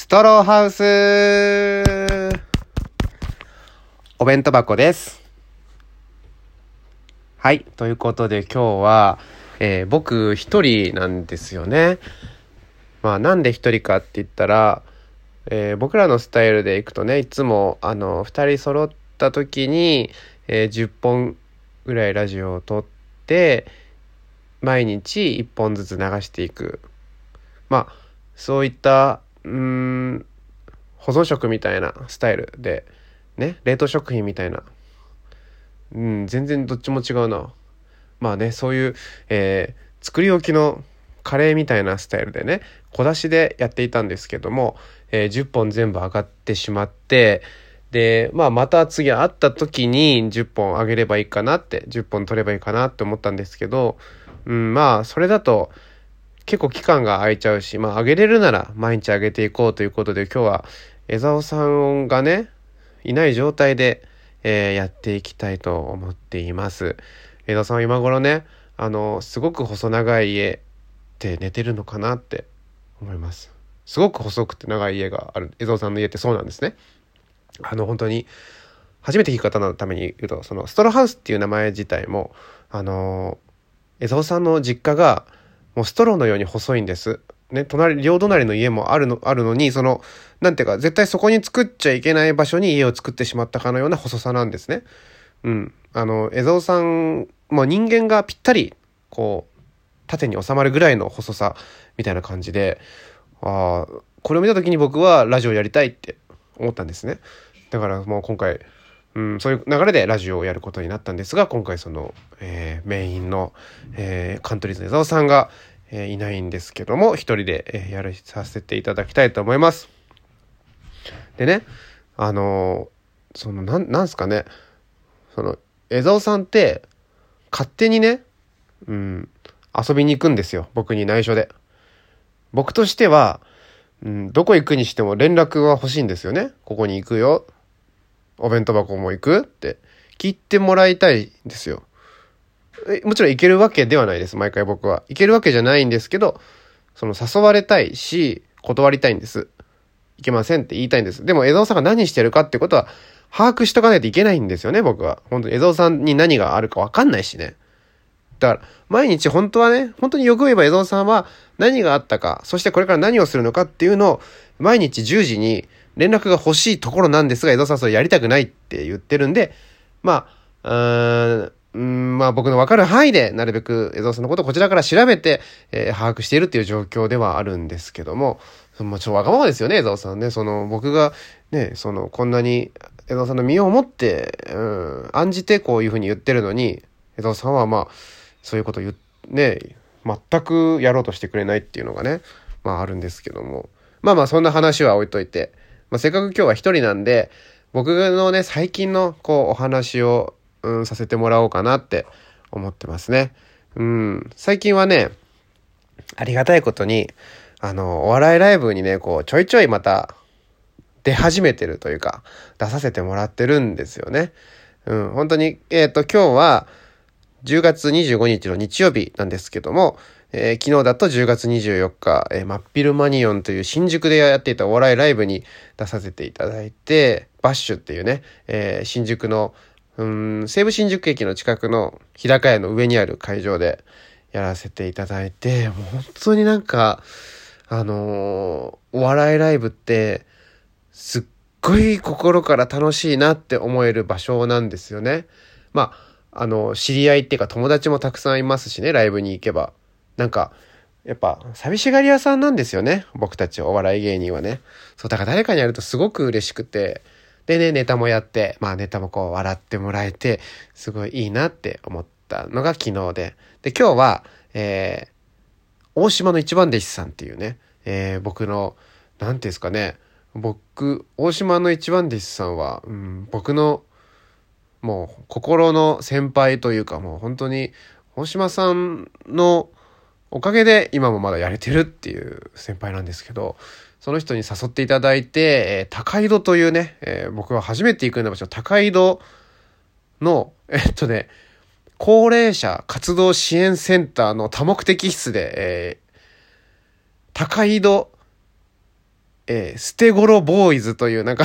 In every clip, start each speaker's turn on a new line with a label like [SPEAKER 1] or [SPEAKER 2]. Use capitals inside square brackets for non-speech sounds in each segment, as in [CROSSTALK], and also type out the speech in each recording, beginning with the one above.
[SPEAKER 1] ストローハウスお弁当箱です。はい。ということで今日は、えー僕一人なんですよね。まあなんで一人かって言ったら、えー僕らのスタイルでいくとね、いつもあの、二人揃った時に、えー10本ぐらいラジオを撮って、毎日1本ずつ流していく。まあ、そういった、うん、保存食みたいなスタイルで、ね、冷凍食品みたいな。うん、全然どっちも違うな。まあね、そういう、えー作り置きのカレーみたいなスタイルでね、小出しでやっていたんですけども、えー10本全部上がってしまって、で、まあまた次会った時に10本上げればいいかなって、10本取ればいいかなって思ったんですけど、うん、まあそれだと結構期間が空いちゃうし、まあ上げれるなら毎日上げていこうということで今日は江沢さんがね、いない状態で、えーやっていきたいと思っています。江沢さんは今頃ね、あの、すごく細長い家で寝てるのかなって思います。すごく細くて長い家がある江沢さんの家ってそうなんですね。あの本当に初めて聞く方のために言うとそのストロハウスっていう名前自体もあの江沢さんの実家がもうストローのように細いんです。ね、隣両隣の家もあるのあるのにそのなんていうか絶対そこに作っちゃいけない場所に家を作ってしまったかのような細さなんですね。うん、あの江沢さんもう人間がぴったりこう縦に収まるぐらいの細さみたいな感じでああこれを見た時に僕はラジオやりたいって思ったんですねだからもう今回、うん、そういう流れでラジオをやることになったんですが今回その、えーメインの、えーカントリーズの江沢さんが、えーいないんですけども一人で、えーやらさせていただきたいと思います。でねあのーそのなんなんすかね。その江沢さんって勝手にね、うん、遊びに行くんですよ。僕に内緒で。僕としては、うん、どこ行くにしても連絡は欲しいんですよね。ここに行くよ。お弁当箱も行くって聞いてもらいたいんですよ。もちろん行けるわけではないです毎回僕は。行けるわけじゃないんですけどその誘われたいし断りたいんです。いけませんって言いたいんです。でも江沢さんが何してるかってことは把握しとかないといけないんですよね僕は。本当に。江沢さんに何があるか分かんないしね。だから、毎日本当はね、本当によく言えば江蔵さんは何があったか、そしてこれから何をするのかっていうのを、毎日10時に連絡が欲しいところなんですが、江蔵さんそれやりたくないって言ってるんで、まあ、うーん、まあ僕の分かる範囲で、なるべく江蔵さんのことをこちらから調べて、えー把握しているっていう状況ではあるんですけども、まあ、ちょわがままですよね、江蔵さんね。その、僕が、ね、その、こんなに、江蔵さんの身をもって、うん、案じてこういうふうに言ってるのに、江蔵さんはまあ、そういうこと言っね全くやろうとしてくれないっていうのがねまああるんですけどもまあまあそんな話は置いといて、まあ、せっかく今日は一人なんで僕のね最近のこうお話を、うん、させてもらおうかなって思ってますね。うん、最近はねありがたいことにあのお笑いライブにねこうちょいちょいまた出始めてるというか出させてもらってるんですよね。うん、本当にえっ、と今日は10月25日の日曜日なんですけども、えー昨日だと10月24日、えーマッピルマニオンという新宿でやっていたお笑いライブに出させていただいて、バッシュっていうね、えー新宿の、うん、西武新宿駅の近くの日高屋の上にある会場でやらせていただいて、もう本当になんか、あのーお笑いライブって、すっごい心から楽しいなって思える場所なんですよね。まあ、あの、知り合いっていうか友達もたくさんいますしね、ライブに行けば。なんか、やっぱ、寂しがり屋さんなんですよね。僕たちお笑い芸人はね。そう、だから誰かにやるとすごく嬉しくて。でね、ネタもやって、まあネタもこう笑ってもらえて、すごいいいなって思ったのが昨日で。で、今日は、えー、大島の一番弟子さんっていうね、えー僕の、なんていうんですかね、僕、大島の一番弟子さんは、うん、僕の、もう心の先輩というかもう本当に大島さんのおかげで今もまだやれてるっていう先輩なんですけどその人に誘っていただいて、えー高井戸というね、えー僕は初めて行くような場所高井戸の [LAUGHS] えっとね高齢者活動支援センターの多目的室で、えー高井戸えー、捨て頃ボーイズという、なんか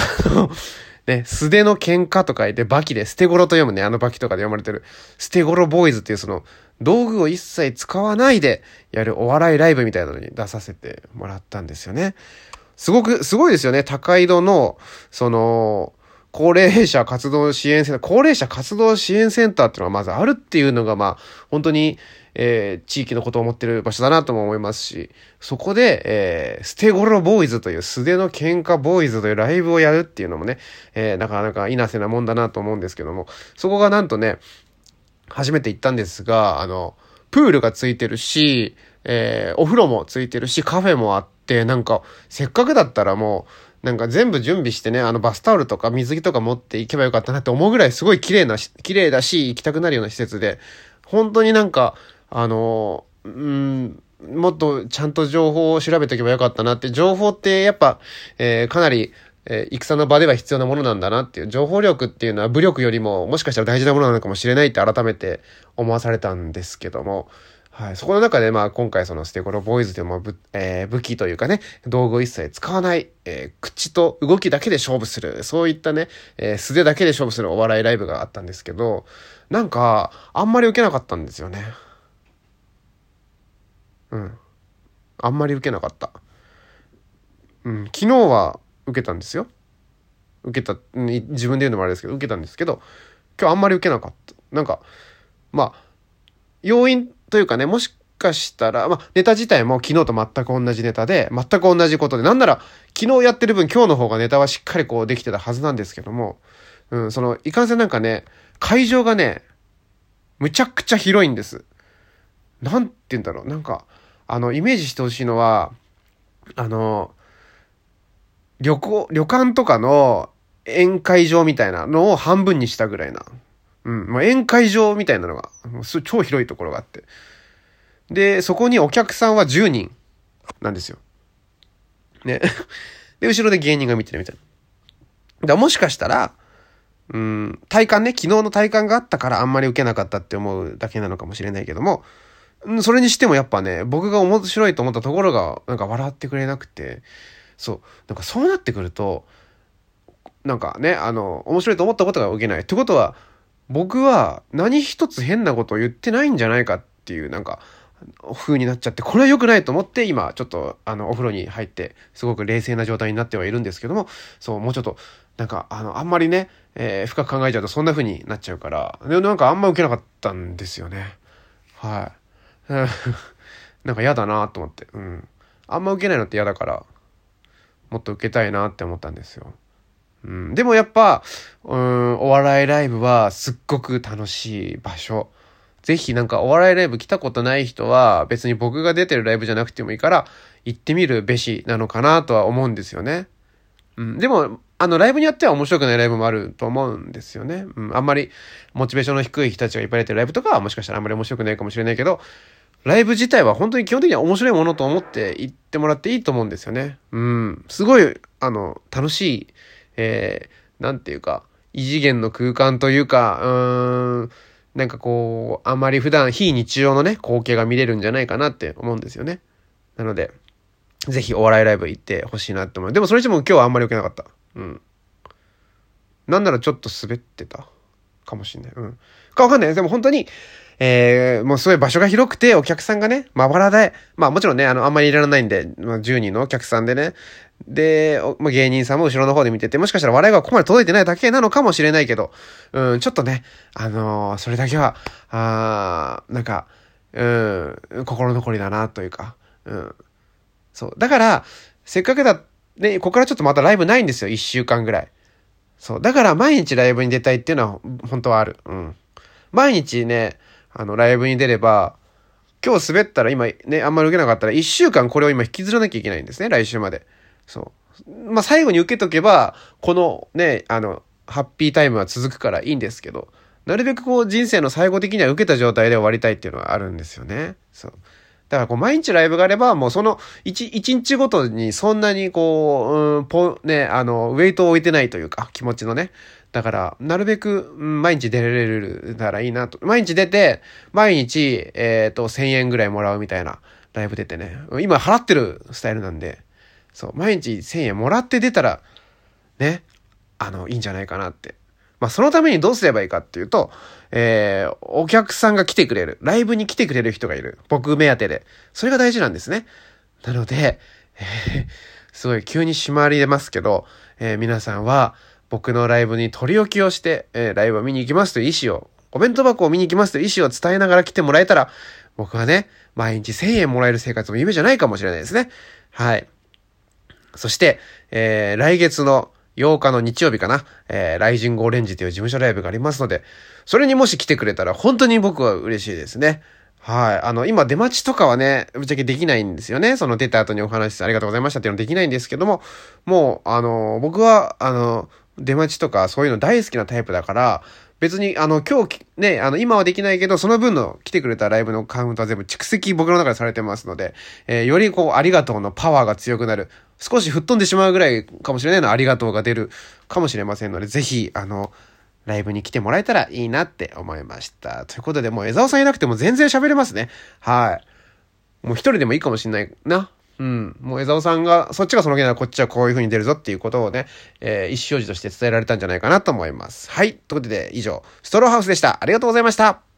[SPEAKER 1] ね、素手の喧嘩と書いて、バキで、捨て頃と読むね、あのバキとかで読まれてる、捨て頃ボーイズっていうその、道具を一切使わないでやるお笑いライブみたいなのに出させてもらったんですよね。すごく、すごいですよね。高井戸の、その、高齢者活動支援センター、高齢者活動支援センターっていうのがまずあるっていうのが、まあ、本当に、えー、地域のことを思ってる場所だなとも思いますし、そこで、えー、ステゴロボーイズという素手の喧嘩ボーイズというライブをやるっていうのもね、えー、なかなか稲瀬なもんだなと思うんですけども、そこがなんとね、初めて行ったんですが、あの、プールがついてるし、えー、お風呂もついてるし、カフェもあって、なんか、せっかくだったらもう、なんか全部準備してね、あのバスタオルとか水着とか持って行けばよかったなって思うぐらいすごい綺麗な、綺麗だし、行きたくなるような施設で、本当になんか、あの、うん、もっとちゃんと情報を調べておけばよかったなって、情報ってやっぱ、えー、かなり、えー、戦の場では必要なものなんだなっていう、情報力っていうのは武力よりももしかしたら大事なものなのかもしれないって改めて思わされたんですけども、はい。そこの中で、まあ、今回そのステゴロボーイズでも、えー、武器というかね、道具を一切使わない、えー、口と動きだけで勝負する、そういったね、えー、素手だけで勝負するお笑いライブがあったんですけど、なんか、あんまり受けなかったんですよね。うん。あんまり受けなかった。うん。昨日は受けたんですよ。受けた、自分で言うのもあれですけど、受けたんですけど、今日あんまり受けなかった。なんか、まあ、要因というかね、もしかしたら、まあ、ネタ自体も昨日と全く同じネタで、全く同じことで、なんなら、昨日やってる分今日の方がネタはしっかりこうできてたはずなんですけども、うん、その、いかんせんなんかね、会場がね、むちゃくちゃ広いんです。なんて言うんだろう、なんか、あの、イメージしてほしいのは、あの、旅行、旅館とかの宴会場みたいなのを半分にしたぐらいな。うん。まあ、宴会場みたいなのが、超広いところがあって。で、そこにお客さんは10人なんですよ。ね。[LAUGHS] で、後ろで芸人が見てるみたいな。だもしかしたら、うん、体感ね、昨日の体感があったからあんまり受けなかったって思うだけなのかもしれないけども、それにしてもやっぱね、僕が面白いと思ったところが、なんか笑ってくれなくて、そう、なんかそうなってくると、なんかね、あの、面白いと思ったことが受けない。ってことは、僕は何一つ変なことを言ってないんじゃないかっていう、なんか、風になっちゃって、これは良くないと思って、今、ちょっと、あの、お風呂に入って、すごく冷静な状態になってはいるんですけども、そう、もうちょっと、なんか、あの、あんまりね、え、深く考えちゃうとそんな風になっちゃうから、で、なんかあんま受けなかったんですよね。はい。[LAUGHS] なんか嫌だなと思って。うん。あんま受けないのって嫌だから、もっと受けたいなって思ったんですよ。うん。でもやっぱ、うん、お笑いライブはすっごく楽しい場所。ぜひなんかお笑いライブ来たことない人は別に僕が出てるライブじゃなくてもいいから行ってみるべしなのかなとは思うんですよね。うん。でも、あの、ライブによっては面白くないライブもあると思うんですよね。うん。あんまり、モチベーションの低い人たちがいっぱい出てるライブとかはもしかしたらあんまり面白くないかもしれないけど、ライブ自体は本当に基本的には面白いものと思って行ってもらっていいと思うんですよね。うん。すごい、あの、楽しい、えー、なんていうか、異次元の空間というか、うーん、なんかこう、あまり普段非日常のね、光景が見れるんじゃないかなって思うんですよね。なので、ぜひお笑いライブ行ってほしいなって思う。でもそれしても今日はあんまり受けなかった。うん。なんならちょっと滑ってたかもしんない。うん。かわかんない。でも本当に、えー、もうすごい場所が広くて、お客さんがね、まばらで、まあもちろんね、あの、あんまりいらないんで、まあ10人のお客さんでね、で、まあ、芸人さんも後ろの方で見てて、もしかしたら笑いがここまで届いてないだけなのかもしれないけど、うん、ちょっとね、あのー、それだけは、あなんか、うん、心残りだなというか、うん。そう。だから、せっかくだ、ね、ここからちょっとまたライブないんですよ、一週間ぐらい。そう。だから毎日ライブに出たいっていうのは、本当はある。うん。毎日ね、あの、ライブに出れば、今日滑ったら今ね、あんまり受けなかったら、一週間これを今引きずらなきゃいけないんですね、来週まで。そう。まあ、最後に受けとけば、このね、あの、ハッピータイムは続くからいいんですけど、なるべくこう人生の最後的には受けた状態で終わりたいっていうのはあるんですよね。そう。だからこう毎日ライブがあれば、もうその一、一日ごとにそんなにこう、うん、ぽ、ね、あの、ウェイトを置いてないというか、気持ちのね。だから、なるべく、うん、毎日出れるならいいなと。毎日出て、毎日、えっ、ー、と、1000円ぐらいもらうみたいなライブ出てね。今払ってるスタイルなんで、そう、毎日1000円もらって出たら、ね、あの、いいんじゃないかなって。まあ、そのためにどうすればいいかっていうと、えー、お客さんが来てくれる。ライブに来てくれる人がいる。僕目当てで。それが大事なんですね。なので、えー、すごい急に締まり出ますけど、えー、皆さんは僕のライブに取り置きをして、えー、ライブを見に行きますという意思を、お弁当箱を見に行きますという意思を伝えながら来てもらえたら、僕はね、毎日1000円もらえる生活も夢じゃないかもしれないですね。はい。そして、えー、来月の8日の日曜日かな、えー、ライジングオレンジという事務所ライブがありますので、それにもし来てくれたら本当に僕は嬉しいですね。はい。あの、今出待ちとかはね、ぶっちゃけできないんですよね。その出た後にお話しありがとうございましたっていうのできないんですけども、もう、あの、僕は、あの、出待ちとかそういうの大好きなタイプだから、別に、あの、今日、ね、あの、今はできないけど、その分の来てくれたライブのカウントは全部蓄積僕の中でされてますので、えー、よりこう、ありがとうのパワーが強くなる。少し吹っ飛んでしまうぐらいかもしれないのありがとうが出るかもしれませんので、ぜひ、あの、ライブに来てもらえたらいいなって思いました。ということで、もう江沢さんいなくても全然喋れますね。はい。もう一人でもいいかもしんないな。うん。もう江沢さんが、そっちがその気ならこっちはこういう風に出るぞっていうことをね、えー、意思表示として伝えられたんじゃないかなと思います。はい。ということで、以上、ストローハウスでした。ありがとうございました。